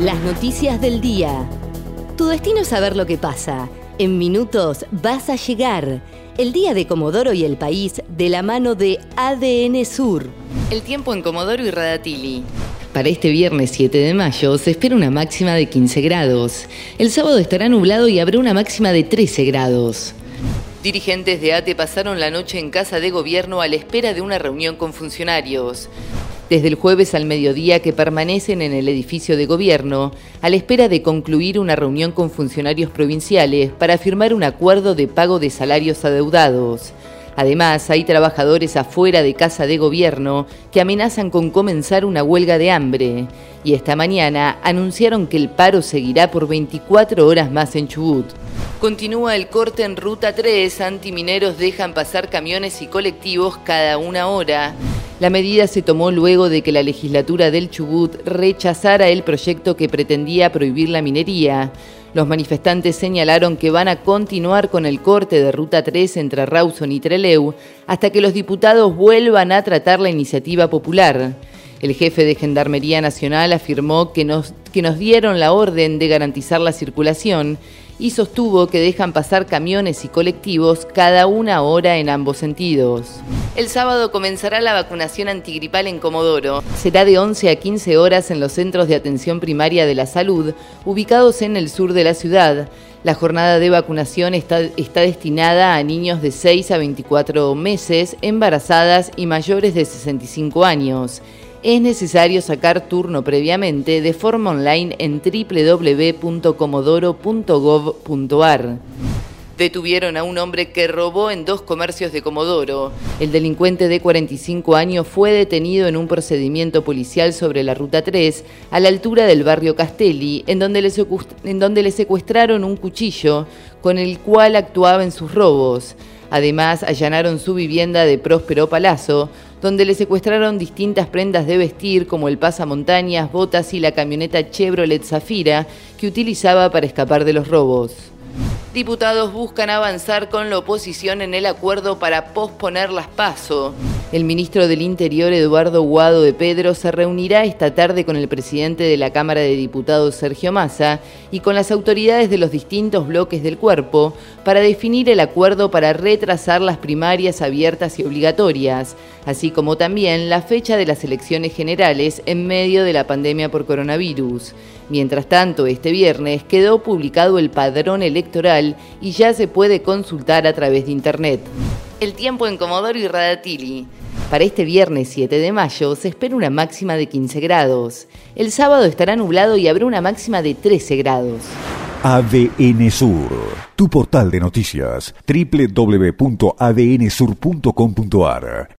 Las noticias del día. Tu destino es saber lo que pasa. En minutos vas a llegar. El día de Comodoro y el país de la mano de ADN Sur. El tiempo en Comodoro y Radatili. Para este viernes 7 de mayo se espera una máxima de 15 grados. El sábado estará nublado y habrá una máxima de 13 grados. Dirigentes de ATE pasaron la noche en casa de gobierno a la espera de una reunión con funcionarios desde el jueves al mediodía que permanecen en el edificio de gobierno a la espera de concluir una reunión con funcionarios provinciales para firmar un acuerdo de pago de salarios adeudados. Además, hay trabajadores afuera de casa de gobierno que amenazan con comenzar una huelga de hambre. Y esta mañana anunciaron que el paro seguirá por 24 horas más en Chubut. Continúa el corte en Ruta 3, antimineros dejan pasar camiones y colectivos cada una hora. La medida se tomó luego de que la legislatura del Chubut rechazara el proyecto que pretendía prohibir la minería. Los manifestantes señalaron que van a continuar con el corte de Ruta 3 entre Rawson y Treleu hasta que los diputados vuelvan a tratar la iniciativa popular. El jefe de Gendarmería Nacional afirmó que nos, que nos dieron la orden de garantizar la circulación y sostuvo que dejan pasar camiones y colectivos cada una hora en ambos sentidos. El sábado comenzará la vacunación antigripal en Comodoro. Será de 11 a 15 horas en los centros de atención primaria de la salud, ubicados en el sur de la ciudad. La jornada de vacunación está, está, destinada a niños de 6 a 24 meses, embarazadas y mayores de 65 años es necesario sacar turno previamente de forma online en www.comodoro.gov.ar. Detuvieron a un hombre que robó en dos comercios de Comodoro. El delincuente de 45 años fue detenido en un procedimiento policial sobre la Ruta 3, a la altura del barrio Castelli, en donde le, en donde le secuestraron un cuchillo con el cual actuaba en sus robos. Además, allanaron su vivienda de Próspero Palazzo, donde le secuestraron distintas prendas de vestir como el pasamontañas, botas y la camioneta Chevrolet Zafira que utilizaba para escapar de los robos. Diputados buscan avanzar con la oposición en el acuerdo para posponer las PASO. El ministro del Interior, Eduardo Guado de Pedro, se reunirá esta tarde con el presidente de la Cámara de Diputados, Sergio Massa, y con las autoridades de los distintos bloques del cuerpo para definir el acuerdo para retrasar las primarias abiertas y obligatorias, así como también la fecha de las elecciones generales en medio de la pandemia por coronavirus. Mientras tanto, este viernes quedó publicado el padrón electoral y ya se puede consultar a través de Internet. El tiempo en Comodoro y Radatili. Para este viernes 7 de mayo se espera una máxima de 15 grados. El sábado estará nublado y habrá una máxima de 13 grados. ADN Sur, tu portal de noticias, www.adnsur.com.ar